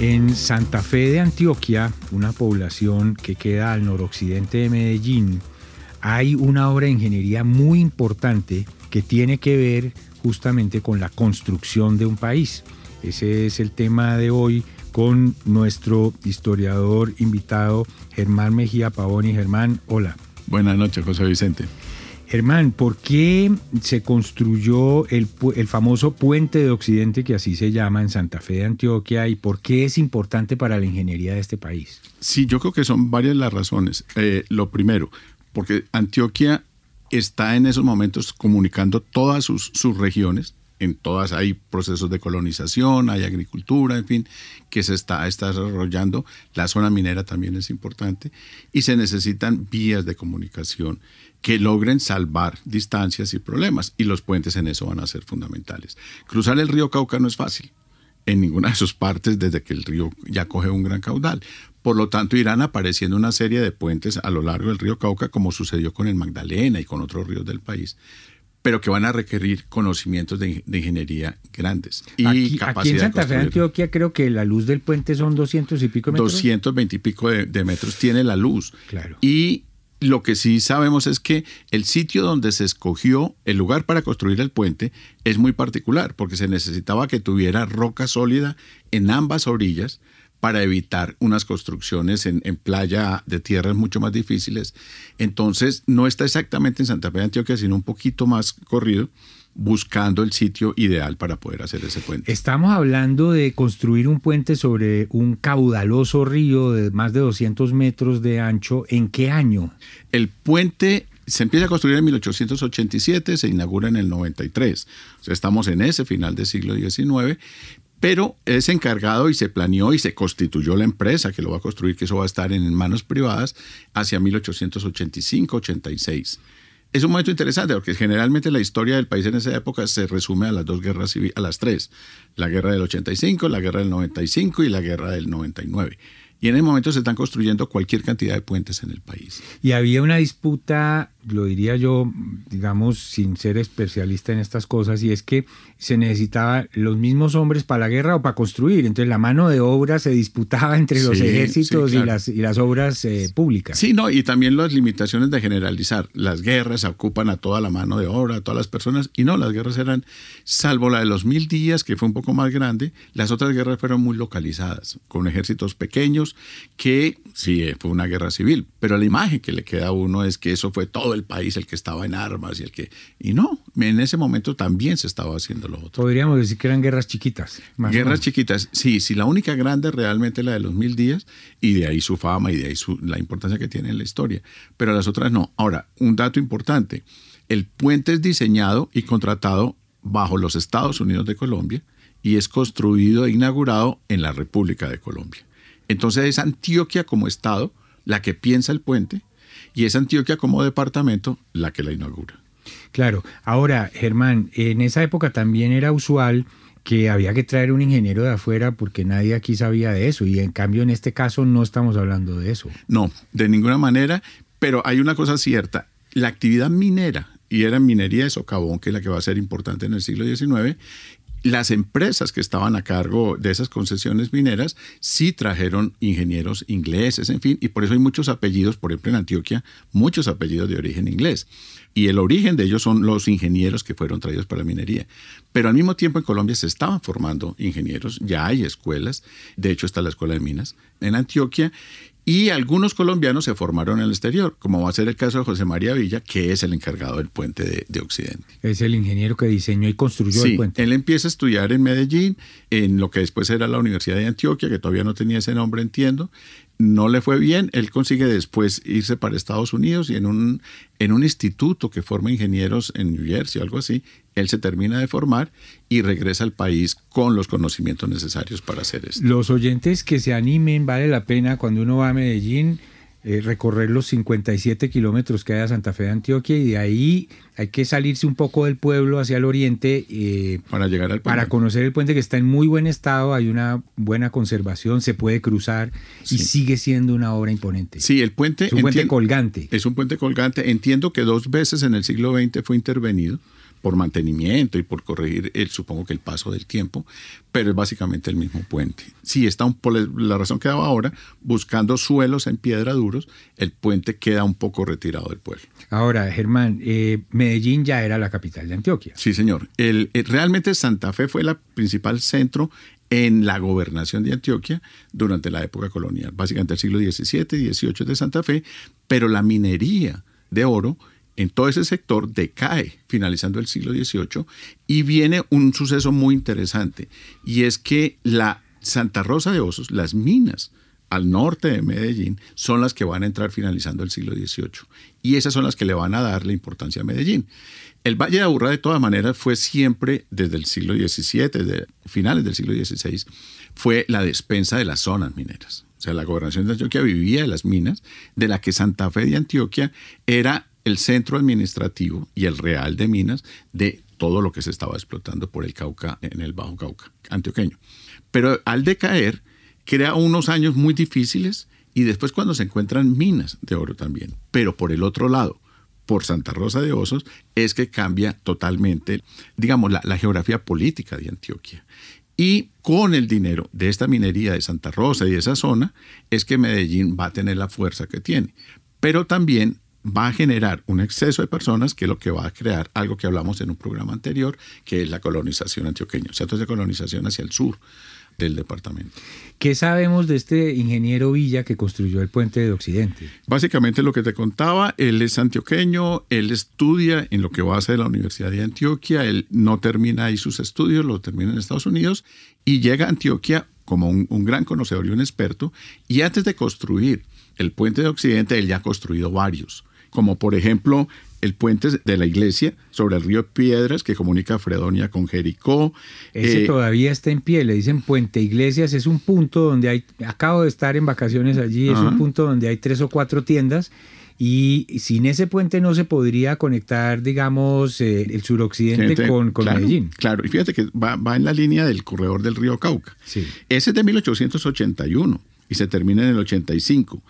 En Santa Fe de Antioquia, una población que queda al noroccidente de Medellín, hay una obra de ingeniería muy importante que tiene que ver justamente con la construcción de un país. Ese es el tema de hoy con nuestro historiador invitado Germán Mejía Pavoni. Germán, hola. Buenas noches, José Vicente. Germán, ¿por qué se construyó el, famoso puente de Occidente, que así se llama, en Santa Fe de Antioquia, y por qué es importante para la ingeniería de este país? Sí, yo creo que son varias las razones. Eh, lo primero, porque Antioquia está en esos momentos comunicando todas sus regiones, en todas hay procesos de colonización, hay agricultura, en fin, que se está, desarrollando. La zona minera también es importante y se necesitan vías de comunicación que logren salvar distancias y problemas y los puentes en eso van a ser fundamentales. Cruzar el río Cauca no es fácil en ninguna de sus partes desde que el río ya coge un gran caudal. Por lo tanto, irán apareciendo una serie de puentes a lo largo del río Cauca, como sucedió con el Magdalena y con otros ríos del país, pero que van a requerir conocimientos de, ingeniería grandes. Y aquí, aquí en Santa Fe, Antioquia, creo que la luz del puente son 200 y pico metros. 220 y pico de, de metros tiene la luz. Claro. Y lo que sí sabemos es que el sitio donde se escogió el lugar para construir el puente es muy particular, porque se necesitaba que tuviera roca sólida en ambas orillas para evitar unas construcciones en, playa de tierras mucho más difíciles. Entonces, no está exactamente en Santa Fe de Antioquia, sino un poquito más corrido buscando el sitio ideal para poder hacer ese puente. Estamos hablando de construir un puente sobre un caudaloso río de más de 200 metros de ancho. ¿En qué año? El puente se empieza a construir en 1887, se inaugura en el 93. O sea, estamos en ese final del siglo XIX, pero es encargado y se planeó y se constituyó la empresa que lo va a construir, que eso va a estar en manos privadas hacia 1885-86 es un momento interesante porque generalmente la historia del país en esa época se resume a las dos guerras civiles, a las tres. La guerra del 85, la guerra del 95 y la guerra del 99. Y en el momento se están construyendo cualquier cantidad de puentes en el país. Y había una disputa, lo diría yo, digamos, sin ser especialista en estas cosas, y es que se necesitaba los mismos hombres para la guerra o para construir. Entonces la mano de obra se disputaba entre los ejércitos y, las, y las obras eh, públicas. Sí, no, y también las limitaciones de generalizar. Las guerras ocupan a toda la mano de obra, a todas las personas, y no, las guerras eran, salvo la de los mil días, que fue un poco más grande, las otras guerras fueron muy localizadas, con ejércitos pequeños que sí, eh, fue una guerra civil, pero la imagen que le queda a uno es que eso fue todo el país el que estaba en armas y el que... Y no, en ese momento también se estaba haciendo lo otro. Podríamos decir que eran guerras chiquitas. guerras chiquitas, sí, sí, la única grande realmente la de los mil días y de ahí su fama y de ahí la importancia que tiene en la historia, pero las otras no. Ahora, un dato importante, el puente es diseñado y contratado bajo los Estados Unidos de Colombia y es construido e inaugurado en la República de Colombia. Entonces es Antioquia como Estado la que piensa el puente y es Antioquia como departamento la que la inaugura. Claro, ahora Germán, en esa época también era usual que había que traer un ingeniero de afuera porque nadie aquí sabía de eso y en cambio en este caso no estamos hablando de eso. No, de ninguna manera, pero hay una cosa cierta, la actividad minera y era minería de socavón, que es la que va a ser importante en el siglo XIX, las empresas que estaban a cargo de esas concesiones mineras sí trajeron ingenieros ingleses, en fin, y por eso hay muchos apellidos, por ejemplo en Antioquia, muchos apellidos de origen inglés. Y el origen de ellos son los ingenieros que fueron traídos para la minería. Pero al mismo tiempo en Colombia se estaban formando ingenieros, ya hay escuelas, de hecho está la Escuela de Minas en Antioquia, y algunos colombianos se formaron en el exterior, como va a ser el caso de José María Villa, que es el encargado del puente de, Occidente. Es el ingeniero que diseñó y construyó el puente. Él empieza a estudiar en Medellín, en lo que después era la Universidad de Antioquia, que todavía no tenía ese nombre, entiendo, no le fue bien, él consigue después irse para Estados Unidos y en un, en un instituto que forma ingenieros en New Jersey o algo así, él se termina de formar y regresa al país con los conocimientos necesarios para hacer esto. Los oyentes que se animen, vale la pena cuando uno va a Medellín eh, recorrer los 57 kilómetros que hay a Santa Fe de Antioquia y de ahí hay que salirse un poco del pueblo hacia el oriente eh, para llegar al puente. Para conocer el puente que está en muy buen estado, hay una buena conservación, se puede cruzar y sigue siendo una obra imponente. Sí, el puente es un puente colgante. Es un puente colgante. Entiendo que dos veces en el siglo XX fue intervenido por mantenimiento y por corregir, el, supongo que el paso del tiempo, pero es básicamente el mismo puente. Si está un, por la razón que daba ahora, buscando suelos en piedra duros, el puente queda un poco retirado del pueblo. Ahora, Germán, eh, Medellín ya era la capital de Antioquia. Sí, señor. El, eh, realmente Santa Fe fue el principal centro en la gobernación de Antioquia durante la época colonial, básicamente el siglo XVII y XVIII de Santa Fe, pero la minería de oro en todo ese sector decae finalizando el siglo XVIII y viene un suceso muy interesante y es que la Santa Rosa de Osos, las minas al norte de Medellín, son las que van a entrar finalizando el siglo XVIII y esas son las que le van a dar la importancia a Medellín. El Valle de Aburrá de todas maneras fue siempre desde el siglo XVII, desde finales del siglo XVI, fue la despensa de las zonas mineras. O sea, la gobernación de Antioquia vivía de las minas, de la que Santa Fe de Antioquia era el centro administrativo y el real de minas de todo lo que se estaba explotando por el Cauca, en el Bajo Cauca antioqueño. Pero al decaer, crea unos años muy difíciles y después cuando se encuentran minas de oro también. Pero por el otro lado, por Santa Rosa de Osos, es que cambia totalmente, digamos, la, geografía política de Antioquia. Y con el dinero de esta minería de Santa Rosa y de esa zona, es que Medellín va a tener la fuerza que tiene. Pero también va a generar un exceso de personas que es lo que va a crear algo que hablamos en un programa anterior, que es la colonización antioqueña, o sea, de colonización hacia el sur del departamento. ¿Qué sabemos de este ingeniero Villa que construyó el puente de Occidente? Básicamente lo que te contaba, él es antioqueño, él estudia en lo que va a ser la Universidad de Antioquia, él no termina ahí sus estudios, lo termina en Estados Unidos y llega a Antioquia como un, un gran conocedor y un experto, y antes de construir el puente de Occidente, él ya ha construido varios como por ejemplo el puente de la iglesia sobre el río Piedras que comunica Fredonia con Jericó. Ese eh, todavía está en pie, le dicen Puente Iglesias, es un punto donde hay, acabo de estar en vacaciones allí, es un punto donde hay tres o cuatro tiendas y sin ese puente no se podría conectar, digamos, eh, el suroccidente con, con Medellín. Claro, y fíjate que va, en la línea del corredor del río Cauca. Sí. Ese es de 1881 y se termina en el 85.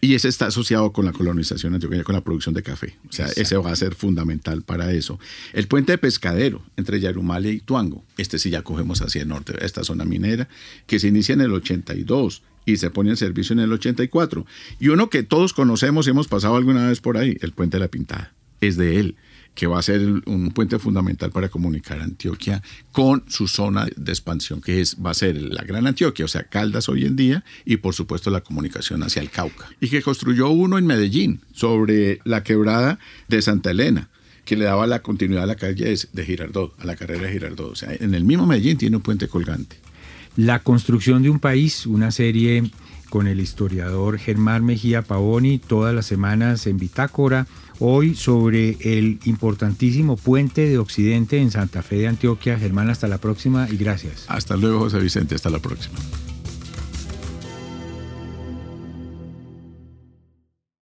Y ese está asociado con la colonización antioqueña, con la producción de café. O sea, ese va a ser fundamental para eso. El puente de pescadero entre Yarumalia y Tuango, este sí ya cogemos hacia el norte, esta zona minera, que se inicia en el 82 y se pone en servicio en el 84. Y uno que todos conocemos y hemos pasado alguna vez por ahí, el puente de la Pintada, es de él que va a ser un puente fundamental para comunicar Antioquia con su zona de expansión, que es, va a ser la Gran Antioquia, o sea, Caldas hoy en día, y por supuesto la comunicación hacia el Cauca. Y que construyó uno en Medellín, sobre la quebrada de Santa Elena que le daba la continuidad a la calle de Girardot, a la carrera de Girardot. O sea, en el mismo Medellín tiene un puente colgante. La construcción de un país, una serie con el historiador Germán Mejía Pavoni, todas las semanas en Bitácora hoy sobre el importantísimo puente de Occidente en Santa Fe de Antioquia. Germán, hasta la próxima y gracias. Hasta luego, José Vicente, hasta la próxima.